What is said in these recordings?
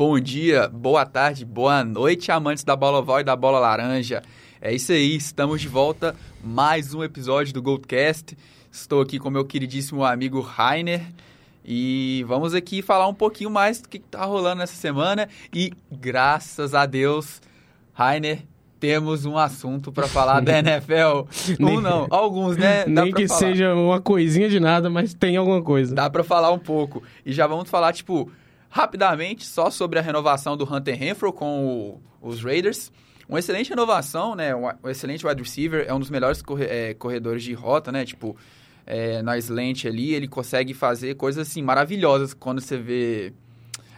bom dia, boa tarde, boa noite, amantes da bola oval e da bola laranja. É isso aí, estamos de volta, mais um episódio do Goldcast. Estou aqui com meu queridíssimo amigo Rainer e vamos aqui falar um pouquinho mais do que está rolando nessa semana. E graças a Deus, Rainer, temos um assunto para falar da NFL. Um não, alguns, né? Dá Nem que falar. seja uma coisinha de nada, mas tem alguma coisa. Dá pra falar um pouco. E já vamos falar, tipo, rapidamente, só sobre a renovação do Hunter Renfro com o- os Raiders. Uma excelente renovação, né? Um, excelente wide receiver, é um dos melhores corre- é, corredores de rota, né? Tipo, é, na slant ali, ele consegue fazer coisas, assim, maravilhosas quando você vê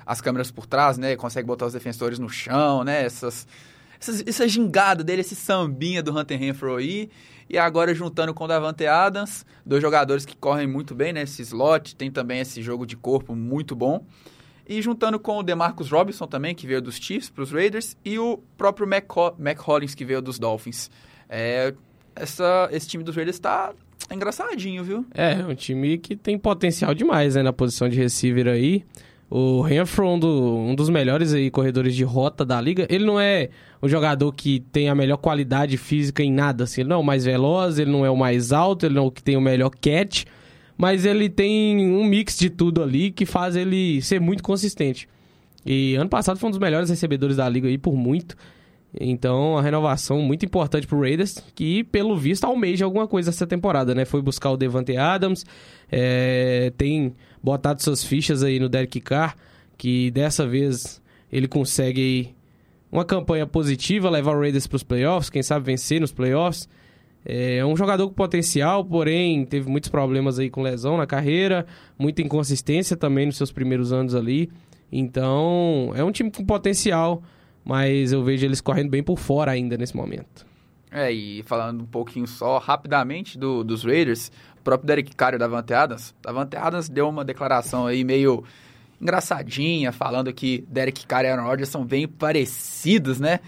as câmeras por trás, né? Consegue botar os defensores no chão, né? Essas, essas, essa gingada dele, esse sambinha do Hunter Renfro aí. E agora juntando com o Davante Adams, dois jogadores que correm muito bem, né? Esse slot, tem também esse jogo de corpo muito bom. E juntando com o DeMarcus Robinson também, que veio dos Chiefs para os Raiders, e o próprio Hollins, que veio dos Dolphins. É, essa, esse time dos Raiders tá engraçadinho, viu? É, um time que tem potencial demais, né, na posição de receiver aí. O Renfro, um, do- um dos melhores aí corredores de rota da liga. Ele não é o jogador que tem a melhor qualidade física em nada, assim. Ele não é o mais veloz, ele não é o mais alto, ele não é o que tem o melhor catch. Mas ele tem um mix de tudo ali que faz ele ser muito consistente. E ano passado foi um dos melhores recebedores da liga aí por muito. Então, a renovação muito importante pro Raiders, que pelo visto almeja alguma coisa essa temporada, né? Foi buscar o Devante Adams, é, tem botado suas fichas aí no Derek Carr, que dessa vez ele consegue uma campanha positiva, levar o Raiders pros playoffs, quem sabe vencer nos playoffs. É um jogador com potencial, porém teve muitos problemas aí com lesão na carreira, muita inconsistência também nos seus primeiros anos ali. Então, é um time com potencial, mas eu vejo eles correndo bem por fora ainda nesse momento. É, e falando um pouquinho só, rapidamente, do, dos Raiders, o próprio Derek Carr e o Davante Adams, Davante Adams deu uma declaração aí meio engraçadinha, falando que Derek Carr e Aaron Rodgers são bem parecidos, né?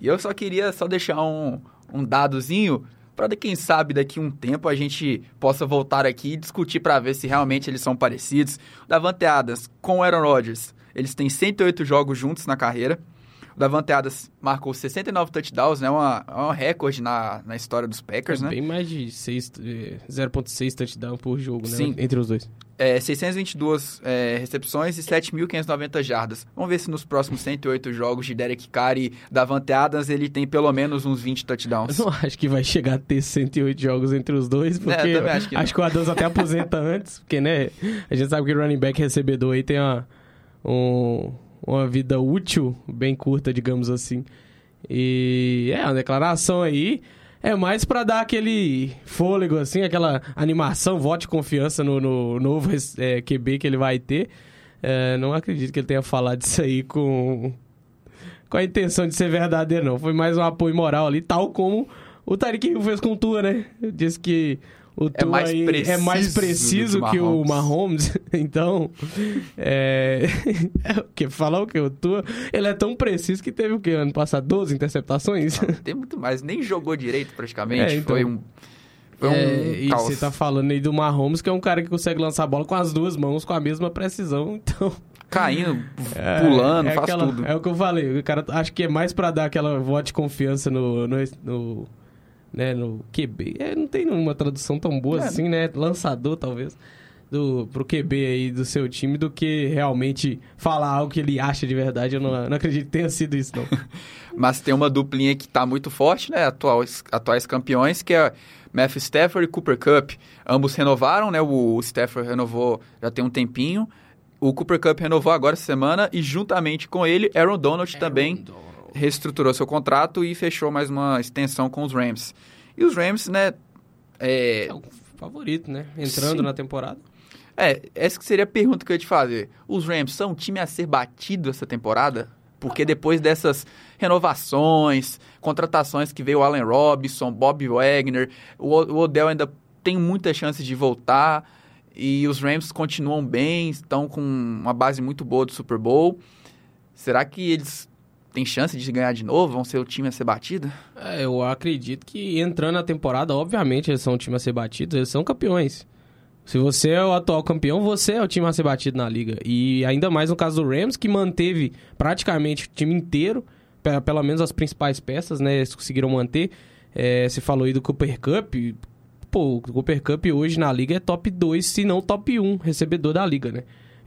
E eu só queria só deixar um, um dadozinho para quem sabe daqui um tempo a gente possa voltar aqui e discutir para ver se realmente eles são parecidos. Davante Adams com o Aaron Rodgers, eles têm 108 jogos juntos na carreira. Davante Adams marcou 69 touchdowns, né? Uma, é um recorde na, na história dos Packers, É né? Bem mais de seis- eh, 0.6 touchdown por jogo, né? Sim. Entre os dois. É, 622 é, recepções e 7.590 jardas. Vamos ver se nos próximos 108 jogos de Derek Carr e Davante Adams ele tem pelo menos uns 20 touchdowns. Eu não acho que vai chegar a ter 108 jogos entre os dois, porque É, eu também acho que o Adams até aposenta antes, porque, né, a gente sabe que o running back recebedor aí tem uma, um- uma vida útil bem curta, digamos assim. E é, uma declaração aí é mais pra dar aquele fôlego, assim, aquela animação, voto de confiança no, no novo é, QB que ele vai ter. É, não acredito que ele tenha falado isso aí com com a intenção de ser verdadeiro, não. Foi mais um apoio moral ali, tal como o Hill fez com o Tua, né? Disse que o É mais aí é preciso mais preciso que o Mahomes. Então, é... é o que? Falar o quê? O Tua, ele é tão preciso que teve o quê? Ano passado, 12 interceptações? Tem muito mais, nem jogou direito praticamente. É, então. Foi um. Foi um É, e você tá falando aí do Mahomes, que é um cara que consegue lançar a bola com as duas mãos, com a mesma precisão. Então, Caindo, É, pulando, é faz aquela- tudo. É o que eu falei. O cara acho que é mais pra dar aquela voto de confiança no. no, no né, no QB. É, não tem uma tradução tão boa É. assim, né? Lançador, talvez. Do, pro QB aí do seu time do que realmente falar algo que ele acha de verdade. Eu não, não acredito que tenha sido isso, não. Mas tem uma duplinha que tá muito forte, né? Atuais, atuais campeões, que é Matthew Stafford e Cooper Cup. Ambos renovaram, né? O Stafford renovou já tem um tempinho. O Cooper Cup renovou agora essa semana e juntamente com ele, Aaron Donald também reestruturou seu contrato e fechou mais uma extensão com os Rams. E os Rams, né? É, É o favorito, né? Entrando Sim. na temporada. é, essa que seria a pergunta que eu ia te fazer. Os Rams são um time a ser batido essa temporada? Porque depois dessas renovações, contratações que veio o Allen Robinson, Bob Wagner, o, Odell ainda tem muita chance de voltar e os Rams continuam bem, estão com uma base muito boa do Super Bowl. Será que eles têm chance de ganhar de novo? Vão ser o time a ser batido? É, eu acredito que entrando na temporada, obviamente, eles são um time a ser batido, eles são campeões. Se você é o atual campeão, você é o time a ser batido na liga. E ainda mais no caso do Rams, que manteve praticamente o time inteiro, pelo menos as principais peças, né? Eles conseguiram manter. É, você falou aí do Cooper Cup. Pô, o Cooper Cup hoje na liga é top 2, se não top 1 recebedor da liga, né?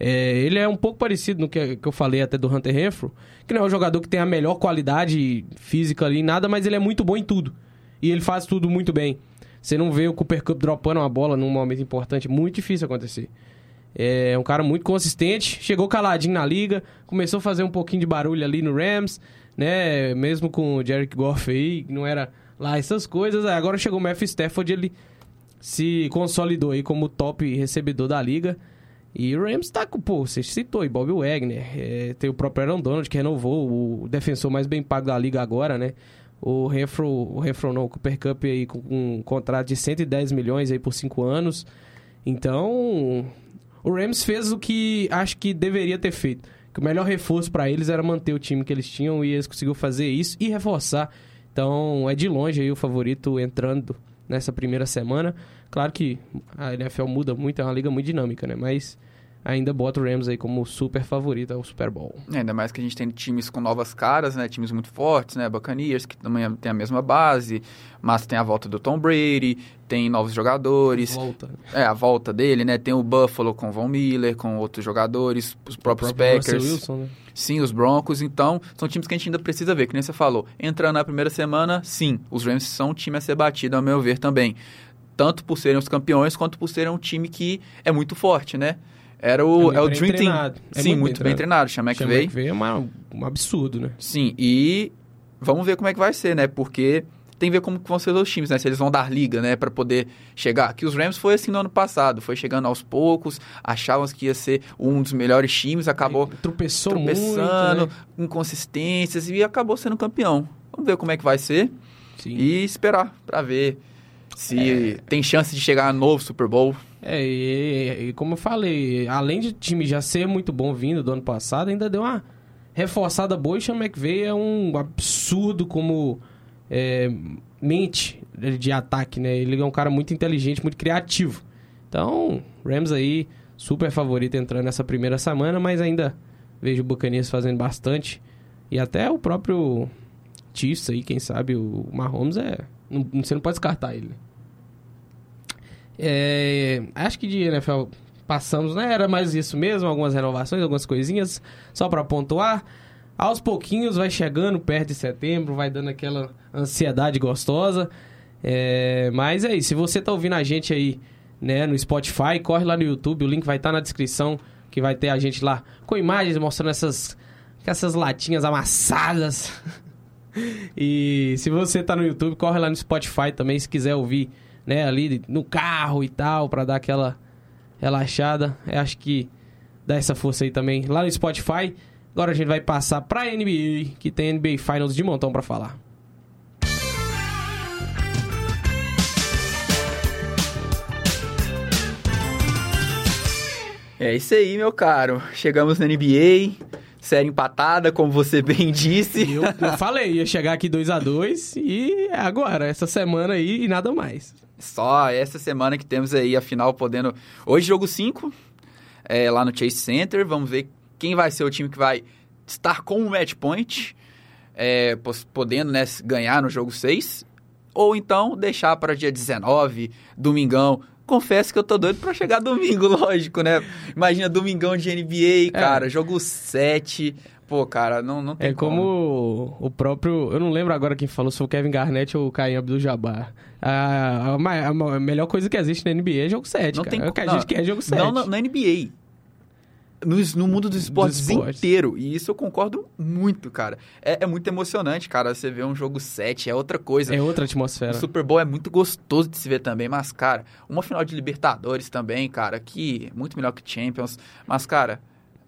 É, ele é um pouco parecido no que, que eu falei até do Hunter Renfro, que não é um jogador que tem a melhor qualidade física ali, nada, mas ele é muito bom em tudo. E ele faz tudo muito bem. Você não vê o Cooper Cup dropando uma bola num momento importante, muito difícil acontecer. É um cara muito consistente, chegou caladinho na liga, começou a fazer um pouquinho de barulho ali no Rams, né? Mesmo com o Derek Goff aí, não era lá essas coisas. Agora chegou o Matthew Stafford, ele se consolidou aí como top recebedor da liga. E o Rams tá com, pô, você citou aí, Bob Wagner, é, tem o próprio Aaron Donald que renovou, o defensor mais bem pago da liga agora, né? O Refro, o não, o Cooper Cup aí com um contrato de 110 milhões aí por 5 anos. Então, o Rams fez o que acho que deveria ter feito. Que o melhor reforço para eles era manter o time que eles tinham e eles conseguiram fazer isso e reforçar. Então, é de longe aí o favorito entrando nessa primeira semana. Claro que a NFL muda muito, é uma liga muito dinâmica, né? Mas ainda bota o Rams aí como super favorito ao Super Bowl. É, ainda mais que a gente tem times com novas caras, né? Times muito fortes, né? Buccaneers, que também tem a mesma base, mas tem a volta do Tom Brady, tem novos jogadores. Volta. É, a volta dele, né? Tem o Buffalo com o Von Miller, com outros jogadores, os próprios o próprio Packers. Wilson, né? Sim, os Broncos, então, são times que a gente ainda precisa ver, que nem você falou. Entrando na primeira semana, sim, os Rams são um time a ser batido, ao meu ver, também. Tanto por serem os campeões, quanto por serem um time que é muito forte, né? Era o, É é o muito Dream bem Team. treinado. É Sim, muito muito, bem treinado. Chama McVay. McVay é uma, um absurdo, né? Sim, e vamos ver como é que vai ser, né? Porque tem que ver como vão ser os times, né? Se eles vão dar liga, né? Pra poder chegar. Que os Rams foi assim no ano passado. Foi chegando aos poucos, achavam que ia ser um dos melhores times, acabou Tropeçou tropeçando, muito, né? inconsistências e acabou sendo campeão. Vamos ver como é que vai ser Sim. e esperar pra ver se tem chance de chegar no novo Super Bowl. É, e, e como eu falei, além de time já ser muito bom vindo do ano passado, ainda deu uma reforçada boa e Sean McVay é um absurdo como é, mente de ataque, né? Ele é um cara muito inteligente, muito criativo. Então, Rams aí, super favorito entrando nessa primeira semana, mas ainda vejo o Buccaneers fazendo bastante. E até o próprio Chiefs aí, quem sabe, o Mahomes é... Não, você não pode descartar ele. É, acho que de NFL passamos, né? Era mais isso mesmo, algumas renovações, algumas coisinhas, só para pontuar. Aos pouquinhos vai chegando perto de setembro, vai dando aquela ansiedade gostosa. É, mas é isso, se você tá ouvindo a gente aí, né, no Spotify, corre lá no YouTube, o link vai estar na descrição, que vai ter a gente lá com imagens mostrando essas, essas latinhas amassadas. e se você tá no YouTube, corre lá no Spotify também, se quiser ouvir né, ali no carro e tal, pra dar aquela relaxada. Eu acho que dá essa força aí também lá no Spotify. Agora a gente vai passar pra NBA, que tem NBA Finals de montão pra falar. É isso aí, meu caro. Chegamos na NBA, série empatada, como você bem disse. Eu, eu falei, ia chegar aqui 2 a 2 e é agora, essa semana aí e nada mais. Só essa semana que temos aí a final podendo. Hoje, jogo 5, é, lá no Chase Center. Vamos ver quem vai ser o time que vai estar com o match point, é, podendo né, ganhar no jogo 6. Ou então deixar para dia 19, domingão. Confesso que eu tô doido pra chegar domingo, lógico, né? Imagina domingão de NBA, cara, jogo 7. Pô, cara, não, não tem É como o próprio. Eu não lembro agora quem falou, se foi o Kevin Garnett ou o Caim Abdul-Jabbar. A, a, a melhor coisa que existe na NBA é jogo 7. Não cara. tem é o que a não, gente quer é jogo 7. Não, na, na NBA. No, no mundo dos esportes, esportes. inteiro. E isso eu concordo muito, cara. É, é muito emocionante, cara. Você vê um jogo 7, é outra coisa. É outra O atmosfera. Super Bowl é muito gostoso de se ver também, mas, cara, uma final de Libertadores também, cara, que muito melhor que Champions. Mas, cara,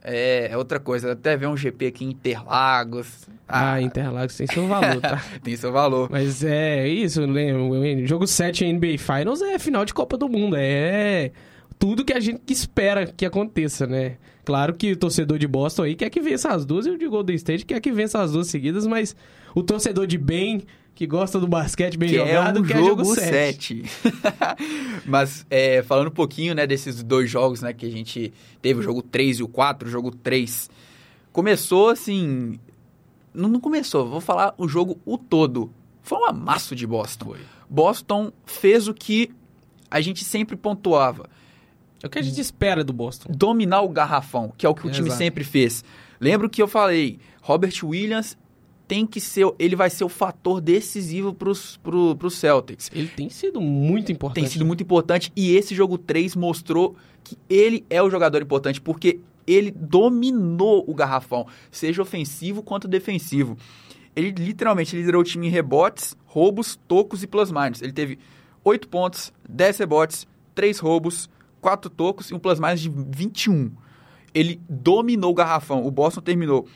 é, é outra coisa. Até ver um GP aqui em Interlagos. Ah, Interlagos tem seu valor, tá? tem seu valor. Mas é isso, lembro. Jogo 7 NBA Finals é final de Copa do Mundo. É tudo que a gente espera que aconteça, né? Claro que o torcedor de Boston aí quer que vença as duas e o de Golden State quer que vença as duas seguidas, mas o torcedor de bem que gosta do basquete bem que jogado, é um que jogo é jogo 7. 7. Mas é, falando um pouquinho né, desses dois jogos né, que a gente teve, o jogo 3 e o 4, o jogo 3. Começou assim. Não, não começou, vou falar o jogo o todo. Foi um amasso de Boston. Foi. Boston fez o que a gente sempre pontuava. É o que a gente espera do Boston. Dominar o garrafão, que é o que o time Exato. sempre fez. Lembro que eu falei, Robert Williams tem que ser, ele vai ser o fator decisivo para os pro, Celtics. Ele tem sido muito importante. Tem sido muito importante e esse jogo 3 mostrou que ele é o jogador importante porque ele dominou o garrafão, seja ofensivo quanto defensivo. Ele literalmente liderou o time em rebotes, roubos, tocos e plus-minus. Ele teve 8 pontos, 10 rebotes, 3 roubos, 4 tocos e um plus-minus de 21. Ele dominou o garrafão. O Boston terminou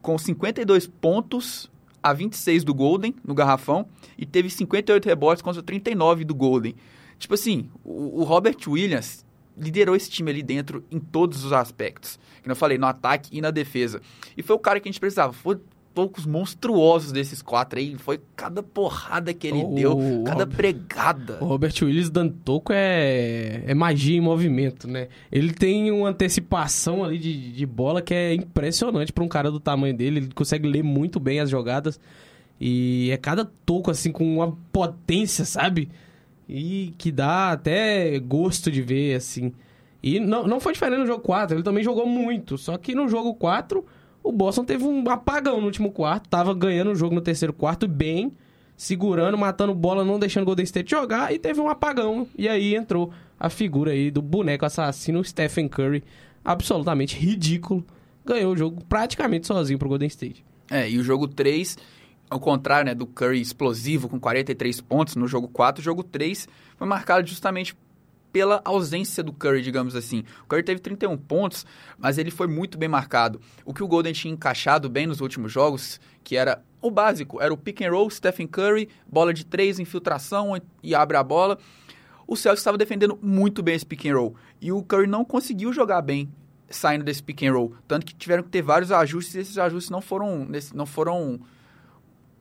com 52 pontos a 26 do Golden no garrafão e teve 58 rebotes contra 39 do Golden. Tipo assim, o, o Robert Williams liderou esse time ali dentro em todos os aspectos. Como eu falei, no ataque e na defesa. E foi o cara que a gente precisava. Foi poucos monstruosos desses quatro aí. Foi cada porrada que ele deu, cada Rob- pregada. O Robert Willis dando toco é, é magia em movimento, né? Ele tem uma antecipação ali de, de bola que é impressionante para um cara do tamanho dele. Ele consegue ler muito bem as jogadas. E é cada toco, assim, com uma potência, sabe? E que dá até gosto de ver, assim. E não, não foi diferente no jogo 4, ele também jogou muito. Só que no jogo 4, o Boston teve um apagão no último quarto. Tava ganhando o jogo no terceiro quarto bem, segurando, matando bola, não deixando o Golden State jogar. E teve um apagão. E aí entrou a figura aí do boneco assassino Stephen Curry. Absolutamente ridículo. Ganhou o jogo praticamente sozinho pro Golden State. É, e o jogo 3, ao contrário né, do Curry explosivo com 43 pontos no jogo 4, o jogo 3 foi marcado justamente pela ausência do Curry, digamos assim. O Curry teve 31 pontos, mas ele foi muito bem marcado. O que o Golden tinha encaixado bem nos últimos jogos, que era o básico, era o pick and roll, Stephen Curry, bola de três, infiltração e abre a bola. O Celtics estava defendendo muito bem esse pick and roll. E o Curry não conseguiu jogar bem saindo desse pick and roll. Tanto que tiveram que ter vários ajustes e esses ajustes não foram. não foram.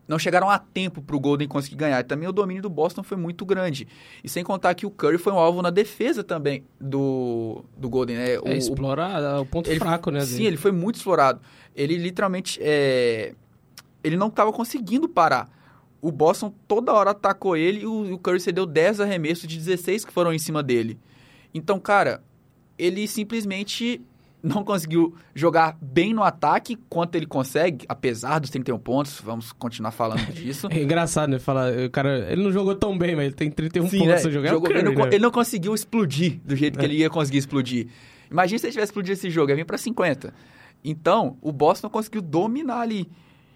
Não chegaram a tempo para o Golden conseguir ganhar. E também o domínio do Boston foi muito grande. E sem contar que o Curry foi um alvo na defesa também do, do Golden. Né? O- É o- explorar o ponto ele- fraco, né? Sim, dele. ele foi muito explorado. Ele literalmente. é, Ele não estava conseguindo parar. O Boston toda hora atacou ele e o, e o Curry cedeu 10 arremessos de 16 que foram em cima dele. Então, cara, ele simplesmente não conseguiu jogar bem no ataque quanto ele consegue, apesar dos 31 pontos. Vamos continuar falando disso. É engraçado, né? Falar, o cara, ele não jogou tão bem, mas ele tem 31 Sim, pontos né? jogar. Jogou- é o ele, não, né? ele não conseguiu explodir do jeito que ele ia conseguir explodir. Imagina se ele tivesse explodido esse jogo, ia vir pra 50. Então, o Boston conseguiu dominar ali.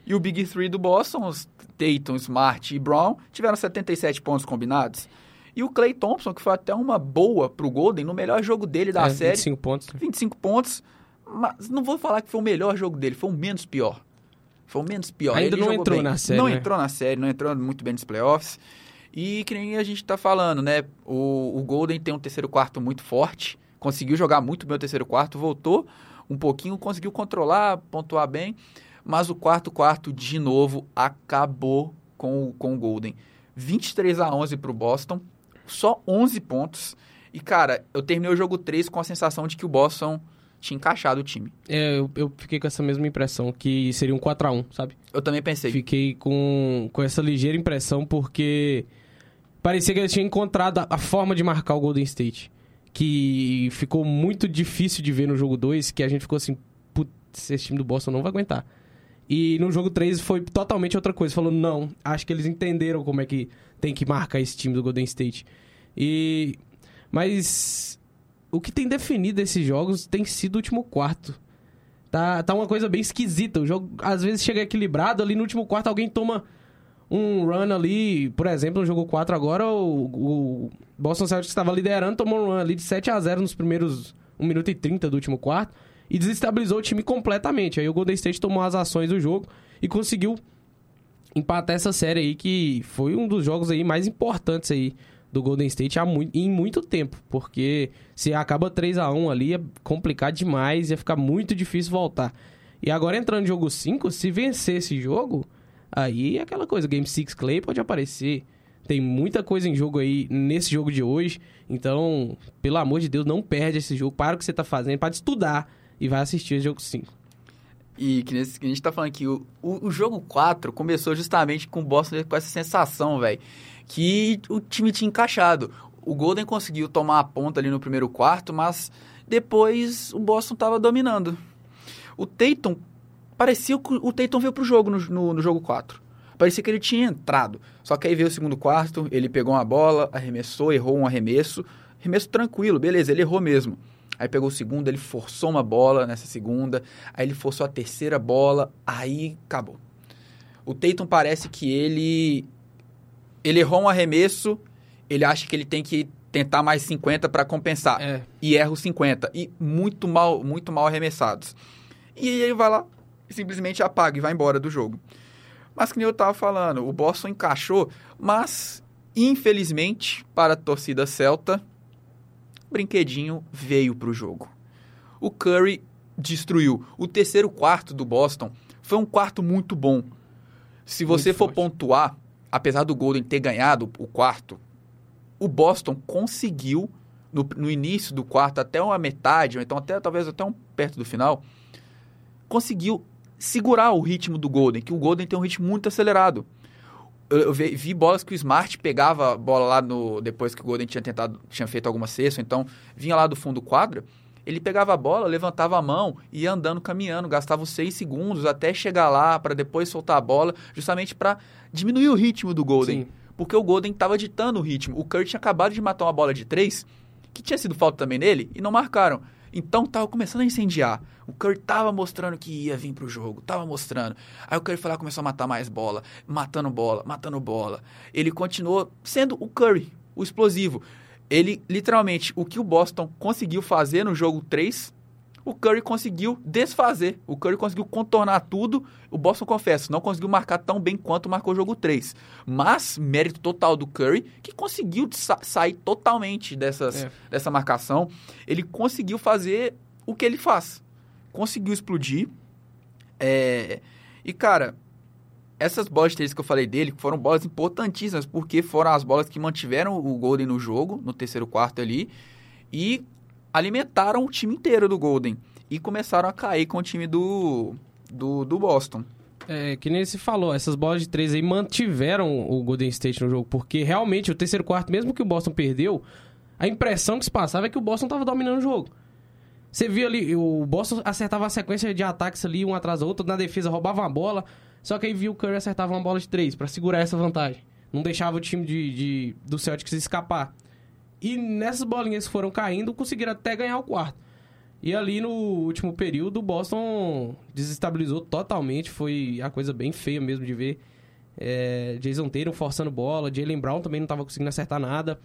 E o Big Three do Boston, os Tatum, Smart e Brown, tiveram 77 pontos combinados. E o Clay Thompson, que foi até uma boa pro Golden, no melhor jogo dele da É, série, 25 pontos. 25 pontos. Mas não vou falar que foi o melhor jogo dele, foi o menos pior. Foi o menos pior. Ainda Ele não entrou bem. na série, Não né? entrou na série, não entrou muito bem nos playoffs. E que nem a gente tá falando, né? O, o Golden tem um terceiro quarto muito forte, conseguiu jogar muito bem o terceiro quarto, voltou um pouquinho, conseguiu controlar, pontuar bem, mas o quarto quarto, de novo, acabou com, o- com o Golden. 23 a 11 pro Boston, só 11 pontos. E, cara, eu terminei o jogo 3 com a sensação de que o Boston tinha encaixado o time. É, eu, eu fiquei com essa mesma impressão, que seria um 4x1, sabe? Eu também pensei. Fiquei com, com essa ligeira impressão, porque parecia que eles tinham encontrado a, a forma de marcar o Golden State. Que ficou muito difícil de ver no jogo 2, que a gente ficou assim, putz, esse time do Boston não vai aguentar. E no jogo 3 foi totalmente outra coisa. Falou, não, acho que eles entenderam como é que tem que marcar esse time do Golden State. E... Mas o que tem definido esses jogos tem sido o último quarto. Tá, tá uma coisa bem esquisita. O jogo às vezes chega equilibrado, ali no último quarto alguém toma um run ali. Por exemplo, no jogo 4 agora, o, o Boston Celtics estava liderando, tomou um run ali de 7 a 0 nos primeiros 1 minuto e 30 do último quarto e desestabilizou o time completamente. Aí o Golden State tomou as ações do jogo e conseguiu empatar essa série aí, que foi um dos jogos aí mais importantes aí do Golden State há muito, em muito tempo, porque se acaba 3 a 1 ali é complicado demais, ia ficar muito difícil voltar. E agora entrando no jogo 5, se vencer esse jogo, aí é aquela coisa, Game 6 Clay pode aparecer. Tem muita coisa em jogo aí nesse jogo de hoje. Então, pelo amor de Deus, não perde esse jogo. Para o que você tá fazendo, para estudar e vai assistir o jogo 5. E que, nesse, que a gente tá falando aqui, o, o, o, jogo 4 começou justamente com o Boston com essa sensação, velho, que o time tinha encaixado. O Golden conseguiu tomar a ponta ali no primeiro quarto, mas depois o Boston tava dominando. O Tatum, parecia que o Tatum veio pro jogo no, no, no jogo 4. Parecia que ele tinha entrado. Só que aí veio o segundo quarto, ele pegou uma bola, arremessou, errou um arremesso. Arremesso tranquilo, beleza, ele errou mesmo. Aí pegou o segundo, ele forçou uma bola nessa segunda, aí ele forçou a terceira bola, aí acabou. O Tatum parece que ele ele errou um arremesso, ele acha que ele tem que tentar mais 50 para compensar. É. E erra os 50 e muito mal, muito mal arremessados. E ele vai lá simplesmente apaga e vai embora do jogo. Mas que nem eu tava falando, o Boston encaixou, mas infelizmente para a torcida celta, brinquedinho veio para o jogo. O Curry destruiu. O terceiro quarto do Boston foi um quarto muito bom. Se você muito for forte. pontuar, apesar do Golden ter ganhado o quarto, o Boston conseguiu, no, no início do quarto, até uma metade, ou então até talvez até um perto do final, conseguiu segurar o ritmo do Golden, que o Golden tem um ritmo muito acelerado eu, vi, vi, bolas que o Smart pegava a bola lá no. Depois que o Golden tinha tentado, tinha feito alguma cesta, então vinha lá do fundo do quadro. Ele pegava a bola, levantava a mão e ia andando, caminhando, gastava os seis segundos até chegar lá para depois soltar a bola, justamente para diminuir o ritmo do Golden. Sim. Porque o Golden estava ditando o ritmo. O Kurt tinha acabado de matar uma bola de três, que tinha sido falta também nele, e não marcaram. Então tava começando a incendiar. O Curry tava mostrando que ia vir pro jogo, tava mostrando. Aí o Curry foi lá começou a matar mais bola, matando bola, matando bola. Ele continuou sendo o Curry, o explosivo. Ele, literalmente, o que o Boston conseguiu fazer no jogo 3, o Curry conseguiu desfazer. O Curry conseguiu contornar tudo. O Boston, confesso, não conseguiu marcar tão bem quanto marcou o jogo 3. Mas, mérito total do Curry, que conseguiu sa sair totalmente dessas, é. dessa marcação. Ele conseguiu fazer o que ele faz. Conseguiu explodir. É... E, cara, essas bolas de três que eu falei dele foram bolas importantíssimas, porque foram as bolas que mantiveram o Golden no jogo, no terceiro quarto ali. E alimentaram o time inteiro do Golden e começaram a cair com o time do, do, do Boston. É, que nem se falou, essas bolas de três aí mantiveram o Golden State no jogo, porque realmente o terceiro quarto, mesmo que o Boston perdeu, a impressão que se passava é que o Boston estava dominando o jogo. Você via ali, o Boston acertava a sequência de ataques ali, um atrás do outro, na defesa roubava uma bola, só que aí viu o Curry acertava uma bola de três para segurar essa vantagem. Não deixava o time de, de, do Celtics escapar. E nessas bolinhas que foram caindo, conseguiram até ganhar o quarto. E ali no último período, o Boston desestabilizou totalmente. Foi a coisa bem feia mesmo de ver. É, Jason Tatum forçando bola, Jalen Brown também não estava conseguindo acertar nada.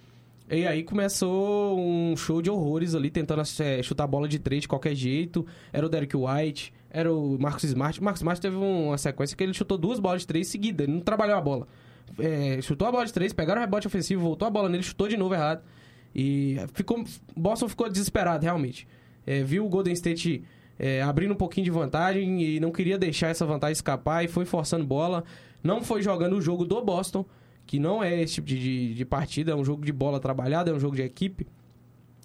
E aí começou um show de horrores ali, tentando é, chutar bola de três de qualquer jeito. Era o Derek White, era o Marcos Smart. O Marcos Smart teve uma sequência que ele chutou duas bolas de três seguidas, ele não trabalhou a bola. É, chutou a bola de três, pegaram o rebote ofensivo, voltou a bola nele, chutou de novo errado. E ficou, Boston ficou desesperado, realmente. É, viu o Golden State é, abrindo um pouquinho de vantagem e não queria deixar essa vantagem escapar e foi forçando bola. Não foi jogando o jogo do Boston, que não é esse tipo de, de, de partida, é um jogo de bola trabalhada, é um jogo de equipe.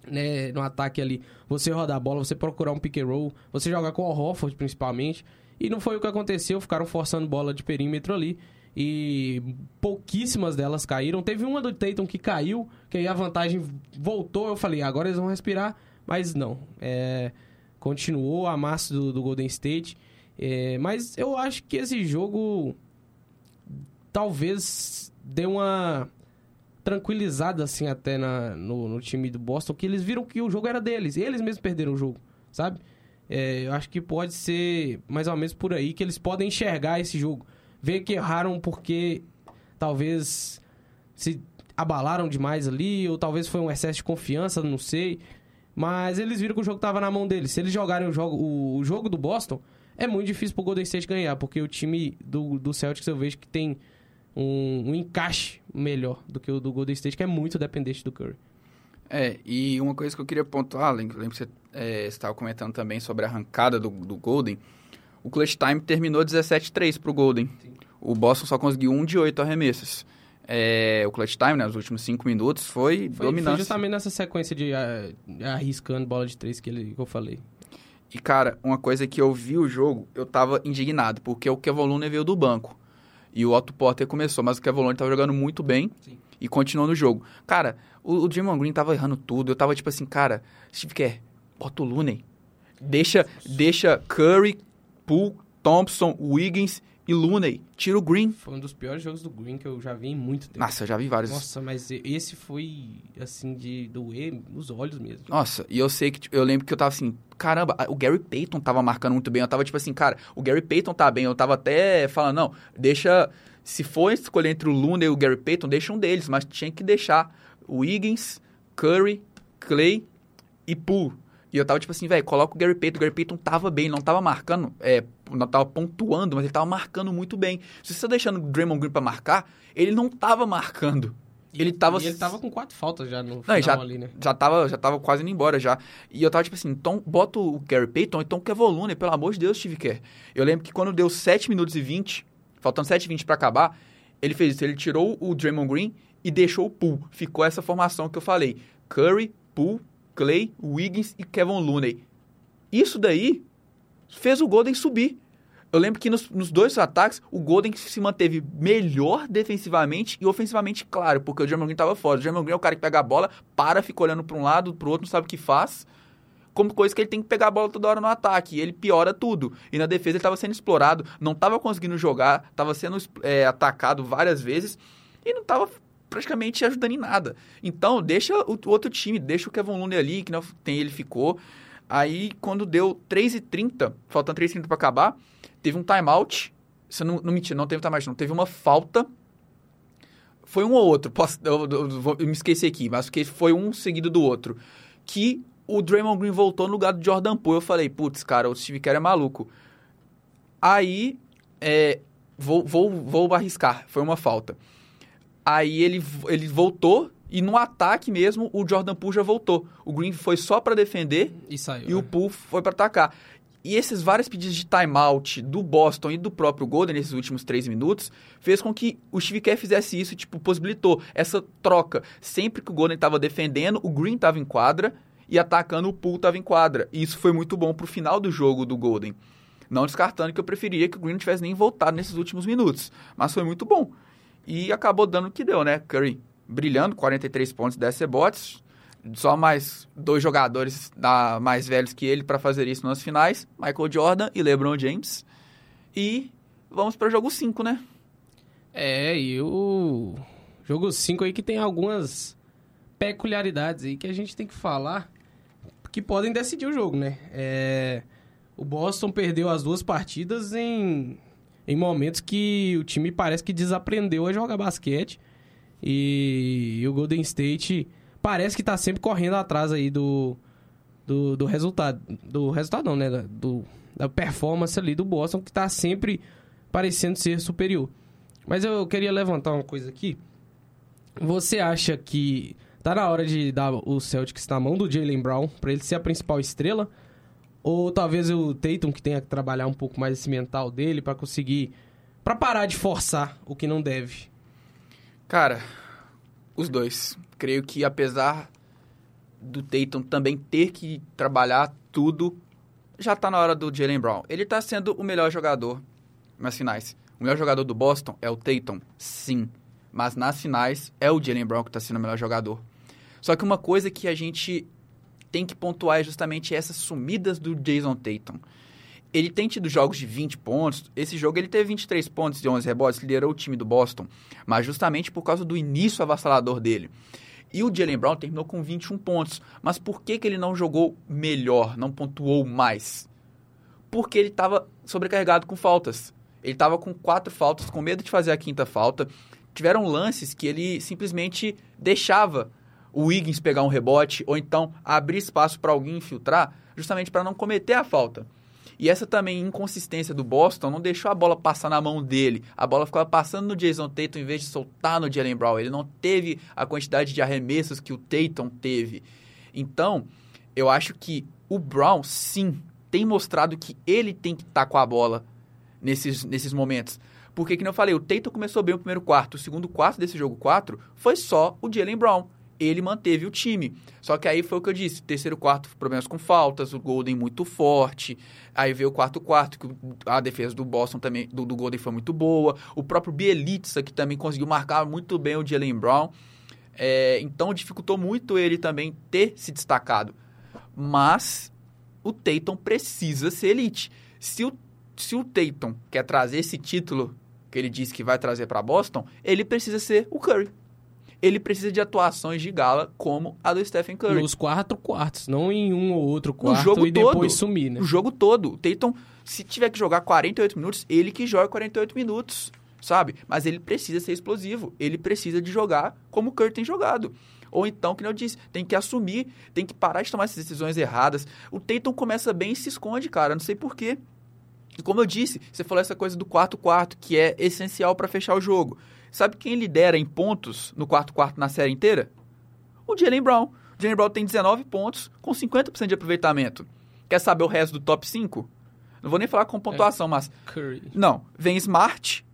Né, no ataque ali, você rodar a bola, você procurar um pick and roll, você jogar com o Hofford principalmente. E não foi o que aconteceu, ficaram forçando bola de perímetro ali e pouquíssimas delas caíram. Teve uma do Tatum que caiu, que aí a vantagem voltou. Eu falei, agora eles vão respirar, mas não. É, continuou a massa do, do Golden State. É, mas eu acho que esse jogo talvez dê uma tranquilizada assim até na, no, no, time do Boston, que eles viram que o jogo era deles. Eles mesmos perderam o jogo, sabe? É, eu acho que pode ser mais ou menos por aí que eles podem enxergar esse jogo ver que erraram porque talvez se abalaram demais ali, ou talvez foi um excesso de confiança, não sei. Mas eles viram que o jogo estava na mão deles. Se eles jogarem o jogo, o, o, jogo do Boston, é muito difícil pro Golden State ganhar, porque o time do, do Celtics eu vejo que tem um, um encaixe melhor do que o do Golden State, que é muito dependente do Curry. É, e uma coisa que eu queria pontuar, lembro que você é, estava comentando também sobre a arrancada do, do Golden. O clutch time terminou 17-3 pro Golden. Sim. O Boston só conseguiu um de oito arremessos. É, o clutch time, né, nos últimos cinco minutos, foi, Foi, dominância. foi justamente nessa sequência de ah, arriscando bola de três que, ele, que eu falei. E, cara, uma coisa que eu vi o jogo, eu tava indignado, porque o Kevin Looney veio do banco. E o Otto Porter começou, mas o Kevin Looney tava jogando muito bem Sim. e continuou no jogo. Cara, o, o Draymond Green tava errando tudo. Eu tava tipo assim, cara, Steve Kerr, bota o Looney. Deixa, deixa Curry, Poole, Thompson, Wiggins e Looney. Tira o Green. Foi um dos piores jogos do Green que eu já vi em muito tempo. Nossa, eu já vi vários. Nossa, mas esse foi, assim, de doer nos olhos mesmo. Nossa, e eu sei que, tipo, eu lembro que eu tava assim, caramba, o Gary Payton tava marcando muito bem. Eu tava tipo assim, cara, o Gary Payton tá bem. Eu tava até falando, não, deixa. Se for escolher entre o Luna e o Gary Payton, deixa um deles, mas tinha que deixar o Wiggins, Curry, Clay e Poole. E eu tava tipo assim, velho, coloca o Gary Payton. O Gary Payton tava bem, não tava marcando, é, não tava pontuando, mas ele tava marcando muito bem. Se você tá deixando o Draymond Green pra marcar, ele não tava marcando. Ele tava E ele tava com quatro faltas já no não, final e já, ali, né? já, tava, já tava quase indo embora já. E eu tava tipo assim, então bota o Gary Payton, então o Kevin Looney, pelo amor de Deus, Steve Kerr. Eu lembro que quando deu 7 minutos e 20, faltando 7 e 20 pra acabar, ele fez isso, ele tirou o Draymond Green e deixou o Poole. Ficou essa formação que eu falei, Curry, Poole, Clay, Wiggins e Kevin Looney. Isso daí fez o Golden subir. Eu lembro que nos, nos dois ataques, o Golden se manteve melhor defensivamente e ofensivamente, claro, porque o Draymond Green tava fora. O Draymond Green é o cara que pega a bola, para, fica olhando para um lado, pro outro, não sabe o que faz. Como coisa que ele tem que pegar a bola toda hora no ataque. Ele piora tudo. E na defesa ele estava sendo explorado, não estava conseguindo jogar, estava sendo é, atacado várias vezes e não estava praticamente ajudando em nada. Então, deixa o, o outro time, deixa o Kevin Looney ali, que não tem ele ficou. Aí, quando deu 3h30, faltando 3h30 para acabar, teve um timeout. Você não, não mentira, não teve timeout, não. Teve uma falta. Foi um ou outro, posso, eu, eu- eu me esqueci aqui, mas foi um seguido do outro. Que o Draymond Green voltou no lugar do Jordan Poole. Eu falei, putz, cara, o Steve Kerr é maluco. Aí, é, vou, vou, vou arriscar, foi uma falta. Aí ele, ele voltou e no ataque mesmo o Jordan Poole já voltou. O Green foi só para defender E saiu. e o né? Poole foi para atacar. E esses vários pedidos de timeout do Boston e do próprio Golden nesses últimos três minutos fez com que o Steve Kerr fizesse isso, tipo, possibilitou essa troca. Sempre que o Golden estava defendendo, o Green estava em quadra e atacando, o Poole estava em quadra. E isso foi muito bom pro final do jogo do Golden. Não descartando que eu preferia que o Green não tivesse nem voltado nesses últimos minutos. Mas foi muito bom. E acabou dando o que deu, né? Curry brilhando, 43 pontos, 10 rebotes. Só mais dois jogadores da, mais velhos que ele para fazer isso nas finais: Michael Jordan e LeBron James. E vamos para o jogo 5, né? É, e o jogo 5 aí que tem algumas peculiaridades aí que a gente tem que falar que podem decidir o jogo, né? É, o Boston perdeu as duas partidas em, em momentos que o time parece que desaprendeu a jogar basquete e, o Golden State parece que tá sempre correndo atrás aí do, do, do resultado. Do resultado não, né? Do, da performance ali do Boston que tá sempre parecendo ser superior. Mas eu queria levantar uma coisa aqui. Você acha que tá na hora de dar o Celtics na mão do Jalen Brown pra ele ser a principal estrela? Ou talvez o Tatum que tenha que trabalhar um pouco mais esse mental dele pra conseguir Pra parar de forçar o que não deve? Cara, os dois. Creio que apesar do Tatum também ter que trabalhar tudo, já tá na hora do Jalen Brown. Ele tá sendo o melhor jogador nas finais. O melhor jogador do Boston é o Tatum, sim. Mas nas finais é o Jalen Brown que tá sendo o melhor jogador. Só que uma coisa que a gente tem que pontuar é justamente essas sumidas do Jason Tatum. Ele tem tido jogos de 20 pontos. Esse jogo ele teve 23 pontos e 11 rebotes, liderou o time do Boston, mas justamente por causa do início avassalador dele. E o Jalen Brown terminou com 21 pontos. Mas por que, que ele não jogou melhor, não pontuou mais? Porque ele estava sobrecarregado com faltas. Ele estava com quatro faltas, com medo de fazer a quinta falta. Tiveram lances que ele simplesmente deixava o Wiggins pegar um rebote ou então abrir espaço para alguém infiltrar, justamente para não cometer a falta. E essa também inconsistência do Boston não deixou a bola passar na mão dele. A bola ficava passando no Jason Tatum em vez de soltar no Jalen Brown. Ele não teve a quantidade de arremessos que o Tatum teve. Então, eu acho que o Brown, sim, tem mostrado que ele tem que estar com a bola nesses, nesses momentos. Porque, como eu falei, o Tatum começou bem o primeiro quarto. O segundo quarto desse jogo 4 foi só o Jalen Brown. Ele manteve o time. Só que aí foi o que eu disse: terceiro quarto, problemas com faltas, o Golden muito forte. Aí veio o quarto quarto, que a defesa do Boston também, do, do Golden foi muito boa. O próprio Bielitsa, que também conseguiu marcar muito bem o Jalen Brown. É, então dificultou muito ele também ter se destacado. Mas o Tatum precisa ser elite. Se o, se o Tatum quer trazer esse título que ele disse que vai trazer para Boston, ele precisa ser o Curry. Ele precisa de atuações de gala como a do Stephen Curry. Nos quatro quartos, não em um ou outro quarto no jogo e todo, depois sumir, né? O jogo todo. O Tatum, se tiver que jogar 48 minutos, ele que joga 48 minutos, sabe? Mas ele precisa ser explosivo. Ele precisa de jogar como o Curry tem jogado. Ou então, que eu disse, tem que assumir, tem que parar de tomar essas decisões erradas. O Tatum começa bem e se esconde, cara. Não sei porquê. E como eu disse, você falou essa coisa do quarto-quarto, que é essencial para fechar o jogo. Sabe quem lidera em pontos no quarto-quarto na série inteira? O Jalen Brown. O Jalen Brown tem 19 pontos com 50% de aproveitamento. Quer saber o resto do top 5? Não vou nem falar com pontuação, é. mas... Curry. Não. Vem Smart,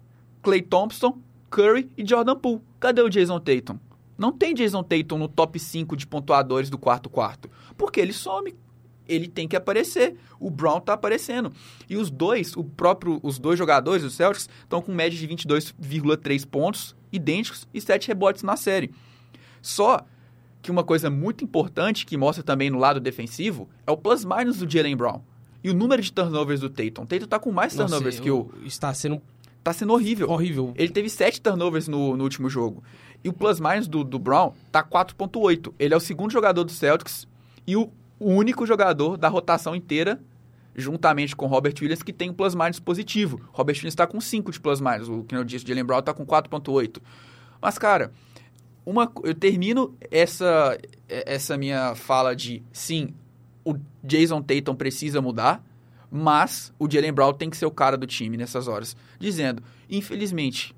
Clay Thompson, Curry e Jordan Poole. Cadê o Jason Tatum? Não tem Jason Tatum no top 5 de pontuadores do quarto quarto. Porque ele some. Ele tem que aparecer. O Brown tá aparecendo. E os dois, o próprio, os dois jogadores, os Celtics, estão com média de 22,3 pontos, idênticos, e 7 rebotes na série. Só que uma coisa muito importante que mostra também no lado defensivo é o plus-minus do Jalen Brown. E o número de turnovers do Tatum. O Tatum tá com mais turnovers Nossa, que o... Está sendo Tá sendo horrível. horrível. Ele teve 7 turnovers no, no último jogo. E o plus-minus do, do Brown tá 4.8. Ele é o segundo jogador do Celtics e o único jogador da rotação inteira, juntamente com Robert Williams, que tem um plus-minus positivo. Robert Williams está com 5 de plus-minus. O que eu disse, Jalen Brown tá com 4.8. Mas, cara, uma, eu termino essa, essa minha fala de sim, o Jason Tatum precisa mudar, mas o Jalen Brown tem que ser o cara do time nessas horas. Dizendo, infelizmente,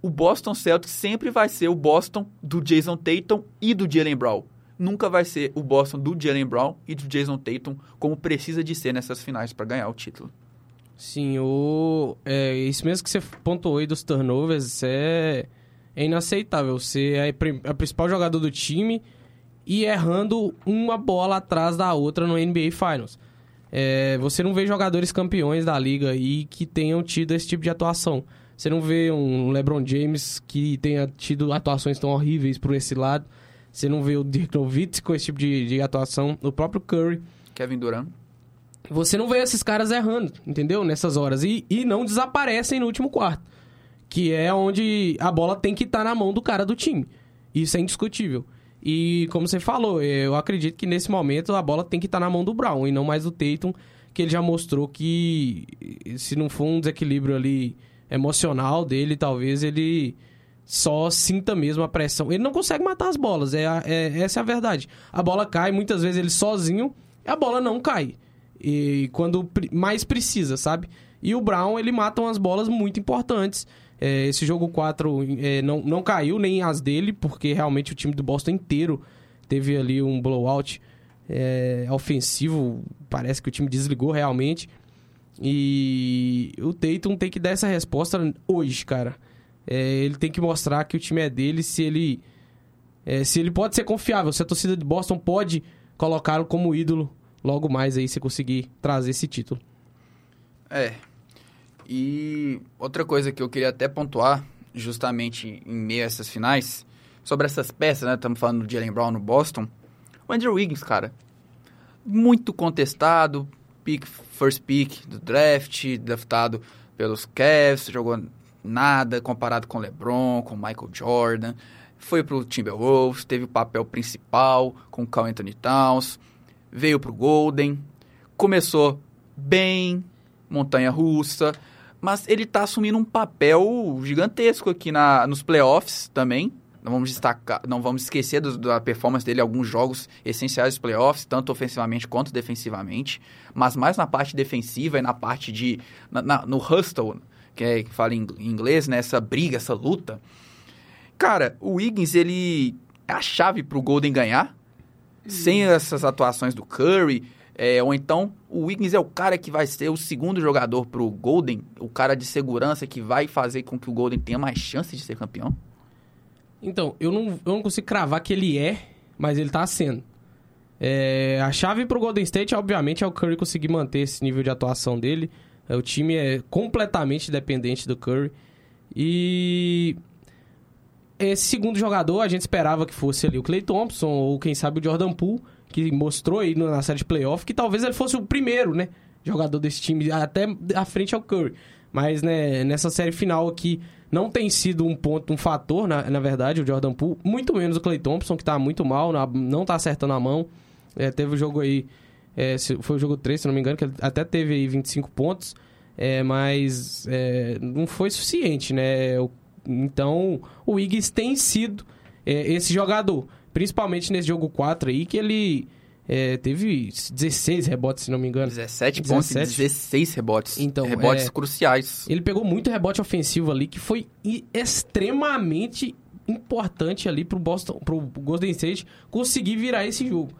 o Boston Celtics sempre vai ser o Boston do Jason Tatum e do Jalen Brown. Nunca vai ser o Boston do Jalen Brown e do Jason Tatum como precisa de ser nessas finais para ganhar o título. Sim, o é, isso mesmo que você pontuou aí dos turnovers é, é inaceitável. Você é o principal jogador do time e errando uma bola atrás da outra no NBA Finals. É, você não vê jogadores campeões da liga aí que tenham tido esse tipo de atuação. Você não vê um LeBron James que tenha tido atuações tão horríveis por esse lado. Você não vê o Dirk Nowitzki com esse tipo de, de atuação. O próprio Curry. Kevin Durant. Você não vê esses caras errando, entendeu? Nessas horas. E, e não desaparecem no último quarto. Que é onde a bola tem que estar tá na mão do cara do time. Isso é indiscutível. E como você falou, eu acredito que nesse momento a bola tem que estar tá na mão do Brown e não mais do Tatum, que ele já mostrou que se não for um desequilíbrio ali emocional dele, talvez ele só sinta mesmo a pressão. Ele não consegue matar as bolas, é, é essa é a verdade. A bola cai, muitas vezes ele sozinho, a bola não cai. E quando mais precisa, sabe? E o Brown, ele mata umas bolas muito importantes. É, esse jogo 4 é, não, não caiu nem as dele, porque realmente o time do Boston inteiro teve ali um blowout é, ofensivo. Parece que o time desligou realmente. E o Tatum tem que dar essa resposta hoje, cara. É, ele tem que mostrar que o time é dele, se ele é, se ele pode ser confiável, se a torcida de Boston pode colocá-lo como ídolo logo mais aí se conseguir trazer esse título. É, e outra coisa que eu queria até pontuar, justamente em meio a essas finais, sobre essas peças, né? Estamos falando do Jalen Brown no Boston. O Andrew Wiggins, cara, muito contestado, pick, first pick do draft, draftado pelos Cavs, jogou nada comparado com LeBron, com Michael Jordan. Foi pro Timberwolves, teve o papel principal com o Carl Anthony Towns, veio pro Golden, começou bem, montanha russa, mas ele está assumindo um papel gigantesco aqui na, nos playoffs também. Não vamos destacar, não vamos esquecer do, da performance dele em alguns jogos essenciais dos playoffs, tanto ofensivamente quanto defensivamente, mas mais na parte defensiva e na parte de na, na, no hustle, que é que fala em inglês, né, essa briga, essa luta. Cara, o Wiggins ele é a chave para o Golden ganhar. Sem essas atuações do Curry, É, ou então o Wiggins é o cara que vai ser o segundo jogador pro Golden, o cara de segurança que vai fazer com que o Golden tenha mais chance de ser campeão? Então, eu não, eu não consigo cravar que ele é, mas ele tá sendo. É, a chave pro Golden State, obviamente, é o Curry conseguir manter esse nível de atuação dele. É, o time é completamente dependente do Curry. E esse segundo jogador, a gente esperava que fosse ali o Clay Thompson ou quem sabe o Jordan Poole, que mostrou aí na série de playoff que talvez ele fosse o primeiro, né, jogador desse time até à frente ao Curry. Mas né, nessa série final aqui não tem sido um ponto, um fator, na, na verdade, o Jordan Poole, muito menos o Clay Thompson, que tá muito mal, não tá acertando a mão. É, teve o jogo aí, é, foi o jogo 3, se não me engano, que ele até teve aí 25 pontos, é, mas é, não foi suficiente, né? Então, o Wiggins tem sido é, esse jogador. Principalmente nesse jogo 4 aí, que ele é, teve 16 rebotes, se não me engano. 17, 17. pontos e 16 rebotes. Então, rebotes é, cruciais. Ele pegou muito rebote ofensivo ali, que foi extremamente importante ali pro Boston, pro Golden State conseguir virar esse jogo.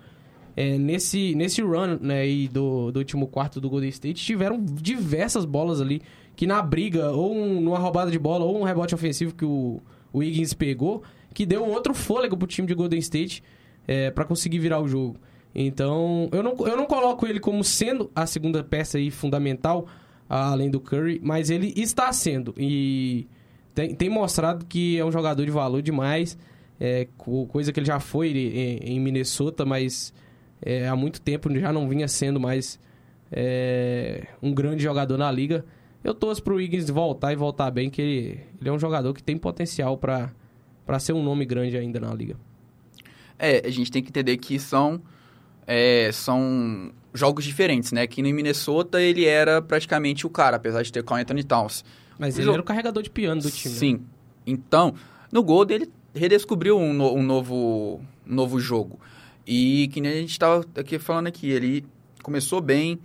É, nesse, nesse run né, do, do último quarto do Golden State, tiveram diversas bolas ali que na briga, ou um, numa roubada de bola, ou um rebote ofensivo que o, o Higgins pegou, que deu outro fôlego pro time de Golden State é, para conseguir virar o jogo. Então, eu não, eu não coloco ele como sendo a segunda peça aí fundamental, além do Curry, mas ele está sendo. E tem, tem mostrado que é um jogador de valor demais, é, coisa que ele já foi em, em Minnesota, mas é, há muito tempo já não vinha sendo mais é, um grande jogador na liga. Eu torço pro Wiggins voltar e voltar bem, que ele, ele é um jogador que tem potencial para ser um nome grande ainda na liga. É, a gente tem que entender que são, é, são jogos diferentes, né? Que no Minnesota ele era praticamente o cara, apesar de ter Carl Anthony Towns. Mas ele era o carregador de piano do time. Né? Sim. Né? Então, no Golden ele redescobriu um, no, um novo, um novo jogo. E que nem a gente estava aqui falando aqui, ele começou bem,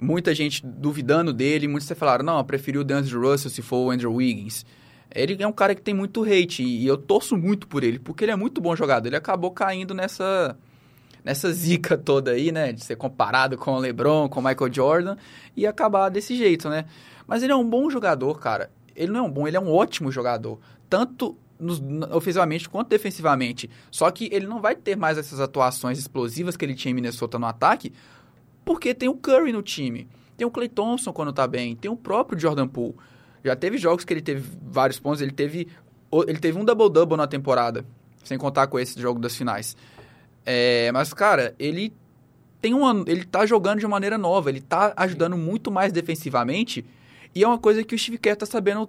muita gente duvidando dele, muitos até falaram, não, eu preferi o DeAndre Russell se for o Andrew Wiggins. Ele é um cara que tem muito hate e eu torço muito por ele, porque ele é muito bom jogador. Ele acabou caindo nessa nessa zica toda aí, né, de ser comparado com o LeBron, com o Michael Jordan e acabar desse jeito, né? Mas ele é um bom jogador, cara. Ele não é um bom, ele é um ótimo jogador, tanto nos, ofensivamente quanto defensivamente. Só que ele não vai ter mais essas atuações explosivas que ele tinha em Minnesota no ataque, porque tem o Curry no time. Tem o Clay Thompson quando tá bem. Tem o próprio Jordan Poole. Já teve jogos que ele teve vários pontos. Ele teve, ele teve um double-double na temporada. Sem contar com esse jogo das finais. É, mas, cara, ele tem uma, ele tá jogando de maneira nova. Ele tá ajudando muito mais defensivamente. E é uma coisa que o Steve Kerr tá sabendo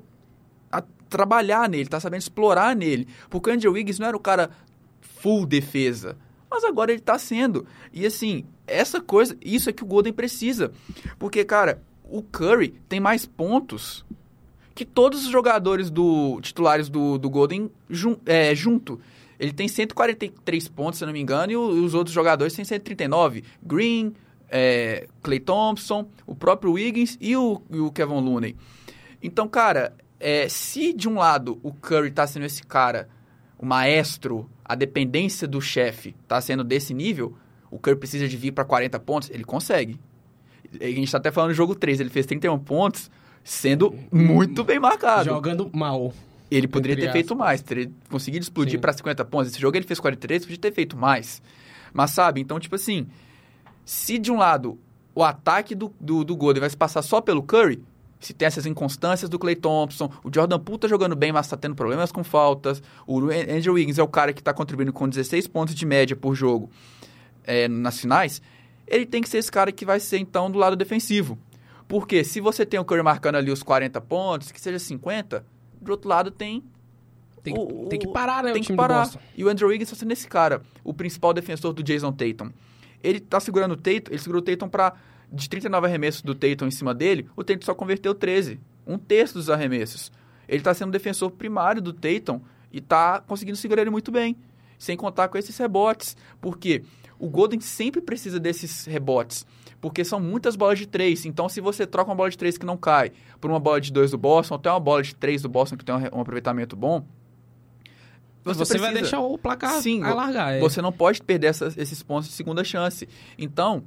trabalhar nele, tá sabendo explorar nele. Porque o Andrew Wiggins não era o cara full defesa mas agora ele tá sendo. E assim, essa coisa, isso é que o Golden precisa. Porque, cara, o Curry tem mais pontos que todos os jogadores do titulares do, do Golden jun, é, junto. Ele tem 143 pontos, se não me engano, e os outros jogadores têm 139. Green, é, Clay Thompson, o próprio Wiggins e o, e o Kevin Looney. Então, cara, é, se de um lado o Curry tá sendo esse cara, o maestro a dependência do chefe está sendo desse nível, o Curry precisa de vir para 40 pontos, ele consegue. A gente está até falando do jogo 3, ele fez 31 pontos, sendo muito bem marcado. Jogando mal. Ele poderia ter feito mais, teria conseguido explodir para 50 pontos. Esse jogo ele fez 43, podia ter feito mais. Mas sabe, então, tipo assim, se de um lado o ataque do, do, do Golden vai se passar só pelo Curry, se tem essas inconstâncias do Clay Thompson, o Jordan Poole tá jogando bem, mas tá tendo problemas com faltas, o Andrew Wiggins é o cara que tá contribuindo com 16 pontos de média por jogo é, nas finais, ele tem que ser esse cara que vai ser, então, do lado defensivo. Porque se você tem o Curry marcando ali os 40 pontos, que seja 50, do outro lado tem tem, o, tem que parar, né? Tem que parar. E o Andrew Wiggins está sendo esse cara, o principal defensor do Jason Tatum. Ele tá segurando o Tatum, ele segurou o Tatum para de 39 arremessos do Tatum em cima dele, o Tatum só converteu 13. Um terço dos arremessos. Ele está sendo defensor primário do Tatum e está conseguindo segurar ele muito bem. Sem contar com esses rebotes. Porque o Golden sempre precisa desses rebotes. Porque são muitas bolas de três. Então, se você troca uma bola de três que não cai por uma bola de dois do Boston, ou até uma bola de três do Boston que tem um aproveitamento bom, você, você vai deixar o placar Sim, alargar. É. Você não pode perder essas, esses pontos de segunda chance. Então,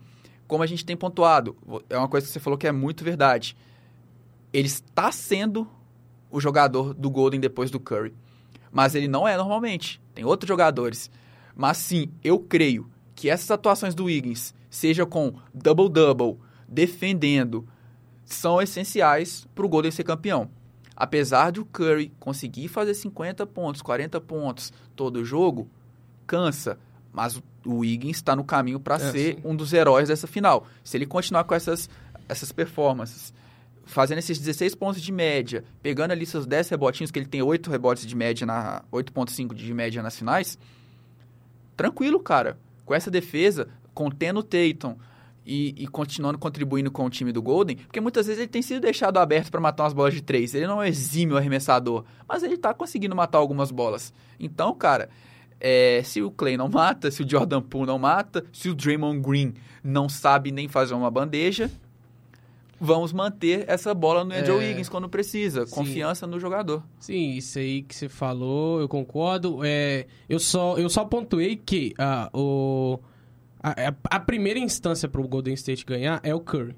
como a gente tem pontuado, é uma coisa que você falou que é muito verdade. Ele está sendo o jogador do Golden depois do Curry. Mas ele não é normalmente. Tem outros jogadores. Mas sim, eu creio que essas atuações do Wiggins, seja com double-double, defendendo, são essenciais para o Golden ser campeão. Apesar de o Curry conseguir fazer 50 pontos, 40 pontos todo jogo, cansa. Mas o Wiggins está no caminho para é, ser sim. um dos heróis dessa final. Se ele continuar com essas, essas performances, fazendo esses 16 pontos de média, pegando ali seus 10 rebotinhos, que ele tem 8 rebotes de média, na 8.5 de média nas finais, tranquilo, cara. Com essa defesa, contendo o Tatum e, e, continuando contribuindo com o time do Golden, porque muitas vezes ele tem sido deixado aberto para matar umas bolas de três. Ele não é exímio arremessador, mas ele está conseguindo matar algumas bolas. Então, cara, é, se o Clay não mata, se o Jordan Poole não mata, se o Draymond Green não sabe nem fazer uma bandeja, vamos manter essa bola no Andrew é, Wiggins quando precisa. Sim. Confiança no jogador. Sim, isso aí que você falou, eu concordo. É, eu, só, eu só pontuei que ah, o, a, a primeira instância para o Golden State ganhar é o Curry.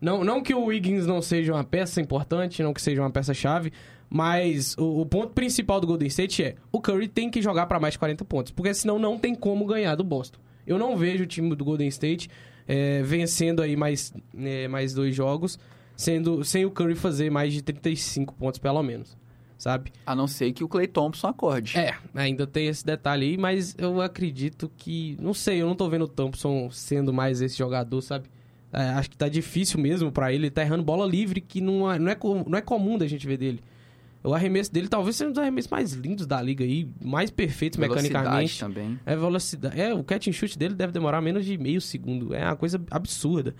Não, não que o Wiggins não seja uma peça importante, não que seja uma peça-chave, mas o, o, ponto principal do Golden State é o Curry tem que jogar para mais de 40 pontos, porque senão não tem como ganhar do Boston. Eu não vejo o time do Golden State é, vencendo aí mais, é, mais dois jogos, sendo sem o Curry fazer mais de 35 pontos pelo menos, sabe? A não ser que o Clay Thompson acorde. É, ainda tem esse detalhe aí, mas eu acredito que, não sei, eu não tô vendo o Thompson sendo mais esse jogador, sabe? É, acho que tá difícil mesmo para ele, ele tá errando bola livre que não é, não é, não é comum da gente ver dele. O arremesso dele talvez seja um dos arremessos mais lindos da liga aí, mais perfeitos velocidade mecanicamente. também. É velocidade. É, o catch and shoot dele deve demorar menos de meio segundo. É uma coisa absurda.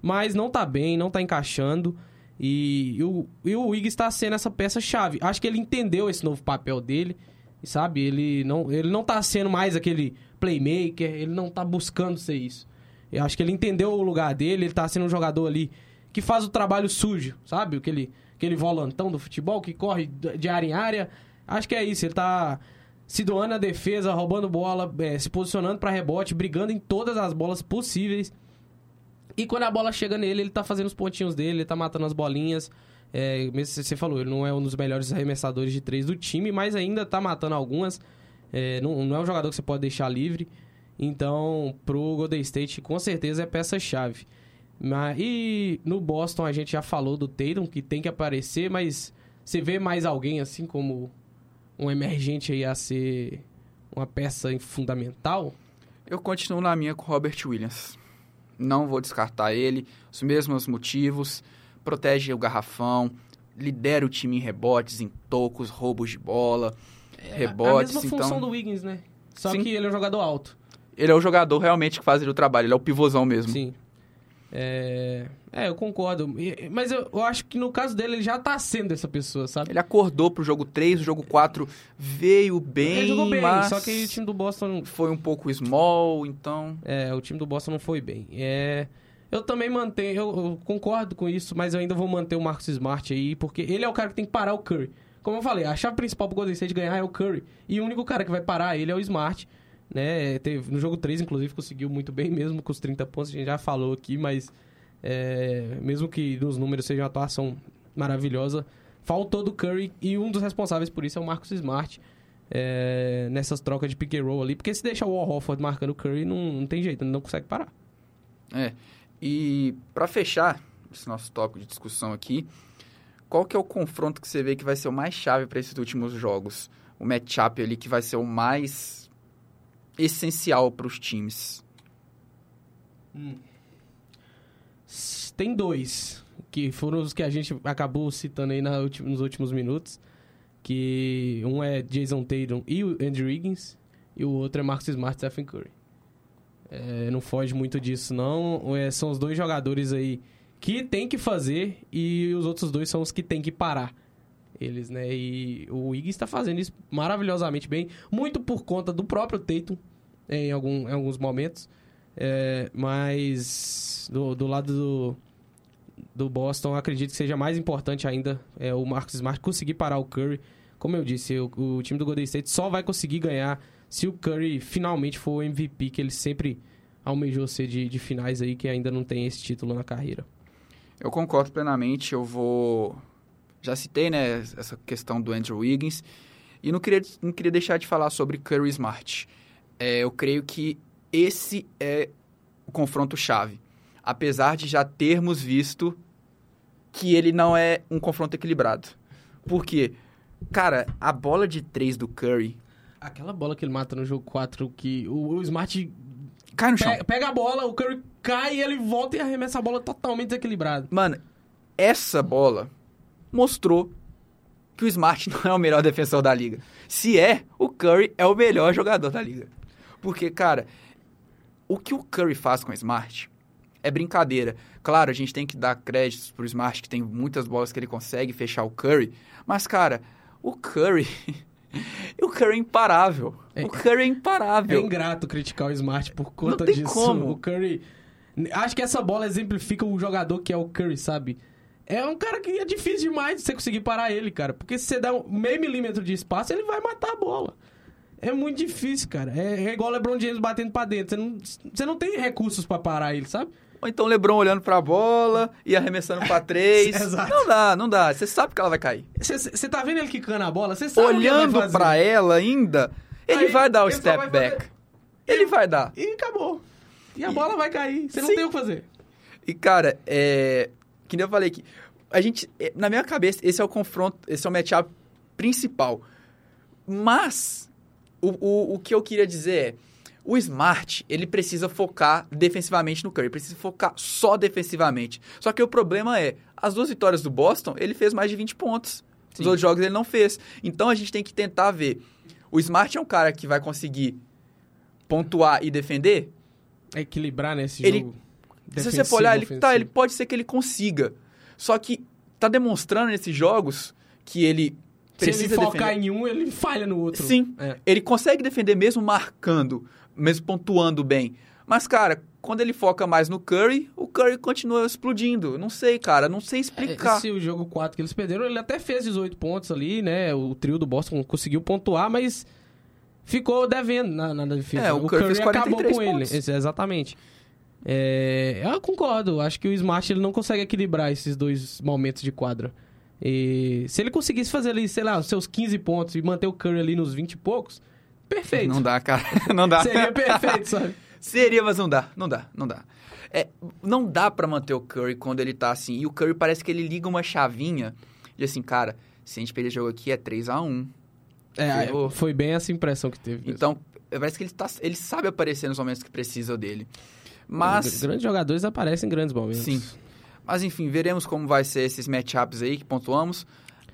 Mas não tá bem, não tá encaixando. E, e o, e o Wiggs está sendo essa peça-chave. Acho que ele entendeu esse novo papel dele, sabe? Ele não, ele não tá sendo mais aquele playmaker, ele não tá buscando ser isso. Eu acho que ele entendeu o lugar dele, ele tá sendo um jogador ali que faz o trabalho sujo, sabe? Aquele aquele volantão do futebol que corre de área em área. Acho que é isso, ele tá se doando na defesa, roubando bola, é, se posicionando para rebote, brigando em todas as bolas possíveis. E quando a bola chega nele, ele tá fazendo os pontinhos dele, ele tá matando as bolinhas. É, mesmo você falou, ele não é um dos melhores arremessadores de três do time, mas ainda tá matando algumas. É, não, não é um jogador que você pode deixar livre. Então, pro Golden State, com certeza é peça-chave. Mas, e no Boston a gente já falou do Tatum, que tem que aparecer, mas você vê mais alguém assim como um emergente aí a ser uma peça fundamental? Eu continuo na minha com Robert Williams. Não vou descartar ele, os mesmos motivos. Protege o garrafão, lidera o time em rebotes, em tocos, roubos de bola, é, rebotes. A mesma função então... do Wiggins, né? Só Sim. que ele é um jogador alto. Ele é o jogador realmente que faz o trabalho, ele é o pivôzão mesmo. Sim. É, é eu concordo. Mas eu, eu, acho que no caso dele, ele já tá sendo essa pessoa, sabe? Ele acordou pro jogo 3, o jogo 4 veio bem, ele jogou bem, mas... só que o time do Boston... Foi um pouco small, então... É, o time do Boston não foi bem. É... Eu também mantenho, eu, eu concordo com isso, mas eu ainda vou manter o Marcos Smart aí, porque ele é o cara que tem que parar o Curry. Como eu falei, a chave principal pro Golden State ganhar é o Curry. E o único cara que vai parar ele é o Smart né? Teve, no jogo 3, inclusive, conseguiu muito bem, mesmo com os 30 pontos, a gente já falou aqui, mas é, mesmo que nos números seja uma atuação maravilhosa, faltou do Curry e um dos responsáveis por isso é o Marcus Smart. É, nessas trocas de pick and roll ali, porque se deixa o Al marcando o Curry, não, não tem jeito, não consegue parar. É, e para fechar esse nosso tópico de discussão aqui, qual que é o confronto que você vê que vai ser o mais chave para esses últimos jogos? O matchup ali que vai ser o mais essencial para os times? Hum. Tem dois, que foram os que a gente acabou citando aí na, nos últimos minutos. Que um é Jason Tatum e o Andrew Wiggins, e o outro é Marcus Smart e Stephen Curry. É, não foge muito disso, não. É, são os dois jogadores aí que tem que fazer e os outros dois são os que tem que parar eles, né? E o Wiggins está fazendo isso maravilhosamente bem, muito por conta do próprio Tatum em, algum, em alguns momentos. É, mas do, do lado do, do Boston, acredito que seja mais importante ainda é, o Marcus Smart conseguir parar o Curry. Como eu disse, o, o, time do Golden State só vai conseguir ganhar se o Curry finalmente for o MVP que ele sempre almejou ser de, de finais aí, que ainda não tem esse título na carreira. Eu concordo plenamente. Eu vou. Já citei, né, essa questão do Andrew Wiggins. E não queria, não queria deixar de falar sobre Curry Smart. É, eu creio que esse é o confronto-chave. Apesar de já termos visto que ele não é um confronto equilibrado. Por quê? Cara, a bola de três do Curry. Aquela bola que ele mata no jogo 4, que o, o Smart Cai no chão. pega, pega a bola, o Curry cai e ele volta e arremessa a bola totalmente desequilibrado. Mano, essa bola mostrou que o Smart não é o melhor defensor da liga. Se é, o Curry é o melhor jogador da liga. Porque, cara, o que o Curry faz com o Smart é brincadeira. Claro, a gente tem que dar créditos pro Smart, que tem muitas bolas que ele consegue fechar o Curry. Mas, cara, o Curry. o Curry é imparável. É- o Curry é É imparável. ingrato criticar o Smart por conta tem disso. como. O Curry. Acho que essa bola exemplifica o jogador que é o Curry, sabe? É um cara que é difícil demais de você conseguir parar ele, cara. Porque se você dá um meio milímetro de espaço, ele vai matar a bola. É muito difícil, cara. É, é igual o LeBron James batendo pra dentro. Você não, você não tem recursos pra parar ele, sabe? Ou então o LeBron olhando pra bola e arremessando pra três. Exato. Não dá, não dá. Você sabe que ela vai cair. Você- tá vendo ele quicando a bola? Você sabe que Olhando fazer. pra ela ainda, ele Aí, vai dar o step vai back. fazer- Ele vai dar. E acabou. E a bola vai cair. Você não Sim. tem o que fazer. E, cara, é. Que nem eu falei que. A gente. é, Na minha cabeça, esse é o confronto. Esse é o matchup principal. Mas. O, o, o que eu queria dizer é. O Smart, ele precisa focar defensivamente no Curry. Precisa focar só defensivamente. Só que o problema é. As duas vitórias do Boston, ele fez mais de 20 pontos. Os Sim. outros jogos ele não fez. Então a gente tem que tentar ver. O Smart é um cara que vai conseguir pontuar e defender? É equilibrar nesse Ele- jogo. Se você for olhar, ele, tá, ele pode ser que ele consiga. Só que tá demonstrando nesses jogos que ele Se ele focar defender. em um, ele falha no outro. Sim. É. Ele consegue defender mesmo marcando, mesmo pontuando bem. Mas, cara, quando ele foca mais no Curry, o Curry continua explodindo. Não sei, cara, não sei explicar. Esse o jogo 4 que eles perderam, ele até fez 18 pontos ali, né? O trio do Boston conseguiu pontuar, mas ficou devendo na, na defesa. É, o Curry fez acabou 43 com ele. pontos. Esse- exatamente. É, eu concordo. Acho que o Smart ele não consegue equilibrar esses dois momentos de quadra. E se ele conseguisse fazer ali, sei lá, os seus 15 pontos e manter o Curry ali nos 20 e poucos, perfeito. Não dá, cara. Não dá. Seria perfeito, sabe? Seria, mas não dá, não dá, não dá. É, não dá pra manter o Curry quando ele tá assim. E o Curry parece que ele liga uma chavinha de assim, cara, se a gente perder jogo aqui é 3 a 1 É, Ferrou. foi bem essa impressão que teve. mesmo. Então, parece que ele, tá, ele sabe aparecer nos momentos que precisa dele. Mas, Grandes jogadores aparecem em grandes momentos. sim. Mas enfim, veremos como vai ser esses matchups aí que pontuamos.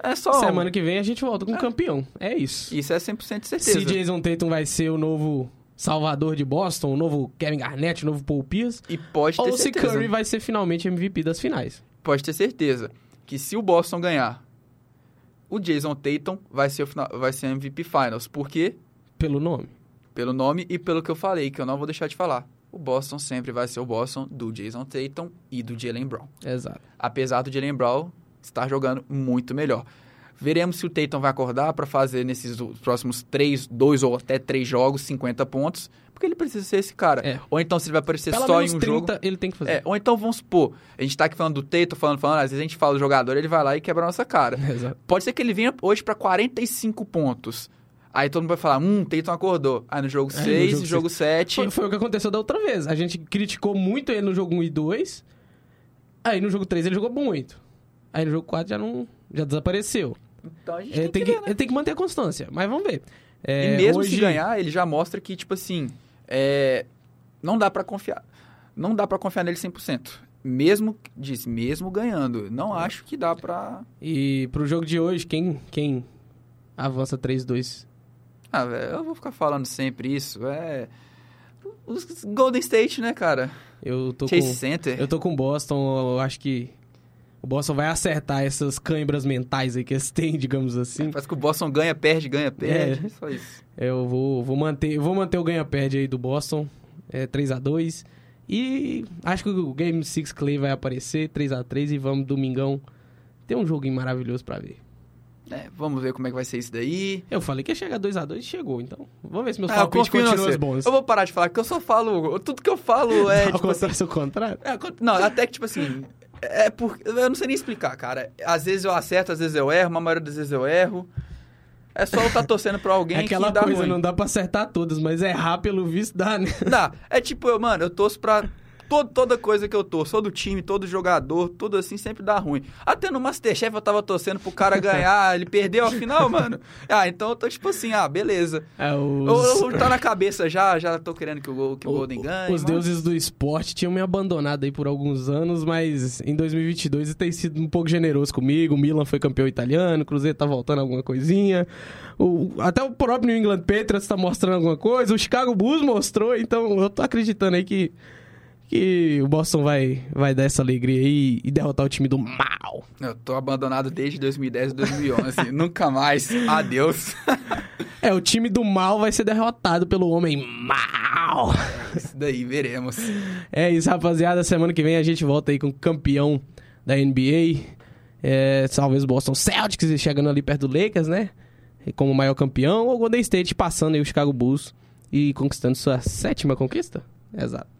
É só. Semana que vem a gente volta com o campeão. É isso. Isso é 100% de certeza. Se Jason Tatum vai ser o novo salvador de Boston, o novo Kevin Garnett, o novo Paul Pierce, E pode ter ou se certeza. Curry vai ser finalmente MVP das finais. Pode ter certeza que se o Boston ganhar, o Jason Tatum vai ser final, vai ser MVP Finals. Por quê? Pelo nome. Pelo nome e pelo que eu falei, que eu não vou deixar de falar. O Boston sempre vai ser o Boston do Jason Tatum e do Jalen Brown. Exato. Apesar do Jalen Brown estar jogando muito melhor. Veremos se o Tatum vai acordar para fazer nesses próximos três, dois ou até três jogos 50 pontos, porque ele precisa ser esse cara. É. Ou então se ele vai aparecer Pelo só em um 30 jogo. ele tem que fazer. É, ou então vamos supor, a gente tá aqui falando do Tatum, falando, falando, às vezes a gente fala do jogador, ele vai lá e quebra a nossa cara. Exato. Pode ser que ele venha hoje para 45 pontos. Aí todo mundo vai falar, hum, Tatum acordou. Aí no jogo É, no 6 jogo e jogo 7... Foi, foi o que aconteceu da outra vez. A gente criticou muito ele no jogo 1 e 2. Aí no jogo 3 ele jogou muito. Aí no jogo 4 já não. Já desapareceu. Então a gente Ele tem, tem, que, que, né? ele tem que manter a constância. Mas vamos ver. É, E mesmo hoje, se ganhar, ele já mostra que, tipo assim, é, não dá pra confiar. Não dá pra confiar nele 100%. Mesmo, diz, mesmo ganhando. Não acho que dá pra... E pro jogo de hoje, quem, quem avança 3-2? Ah, velho, eu vou ficar falando sempre isso. É... Os Golden State, né, cara? Eu tô Chase com. Center. Eu tô com o Boston, eu acho que o Boston vai acertar essas câimbras mentais aí que eles têm, digamos assim. Parece que o Boston ganha, perde, ganha, perde. Só isso. Eu vou, vou manter, vou manter o ganha-perde aí do Boston, é 3 a 2 E acho que o Game 6 Clay vai aparecer, 3 a 3 e vamos domingão ter um joguinho maravilhoso pra ver. É, vamos ver como é que vai ser isso daí. Eu falei que ia chegar 2x2 e chegou, então. Vamos ver se meus Ah, palpites continuam bons. Eu vou parar de falar, porque eu só falo. Tudo que eu falo é. tipo assim, o contrário. É, não, até que, tipo assim. É por, eu não sei nem explicar, cara. Às vezes eu acerto, às vezes eu erro, a maioria das vezes eu erro. É só eu estar torcendo pra alguém É aquela que dá coisa, ruim. não dá pra acertar todas, mas errar pelo visto dá, né? Dá. É tipo, eu, mano, eu torço pra. To- toda coisa que eu torço, todo time, todo jogador, tudo assim sempre dá ruim. Até no Masterchef eu tava torcendo pro cara ganhar, ele perdeu a final, mano. Ah, então eu tô tipo assim, ah, beleza. É, Eu, os... eu, tá na cabeça já, já tô querendo que o, que o O- Golden ganhe. Os mas- deuses do esporte tinham me abandonado aí por alguns anos, mas em 2022 tem sido um pouco generoso comigo. O Milan foi campeão italiano, o Cruzeiro tá voltando alguma coisinha. O- até o próprio New England Patriots tá mostrando alguma coisa. O Chicago Bulls mostrou, então eu tô acreditando aí que, que o Boston vai, vai dar essa alegria aí e derrotar o time do mal. Eu tô abandonado desde 2010 e 2011. Nunca mais. Adeus. É, o time do mal vai ser derrotado pelo homem mal. Isso daí, veremos. É isso, rapaziada. Semana que vem a gente volta aí com o campeão da NBA. É, talvez o Boston Celtics chegando ali perto do Lakers, né? E Como maior campeão. Ou o Golden State passando aí o Chicago Bulls e conquistando sua sétima conquista. Exato.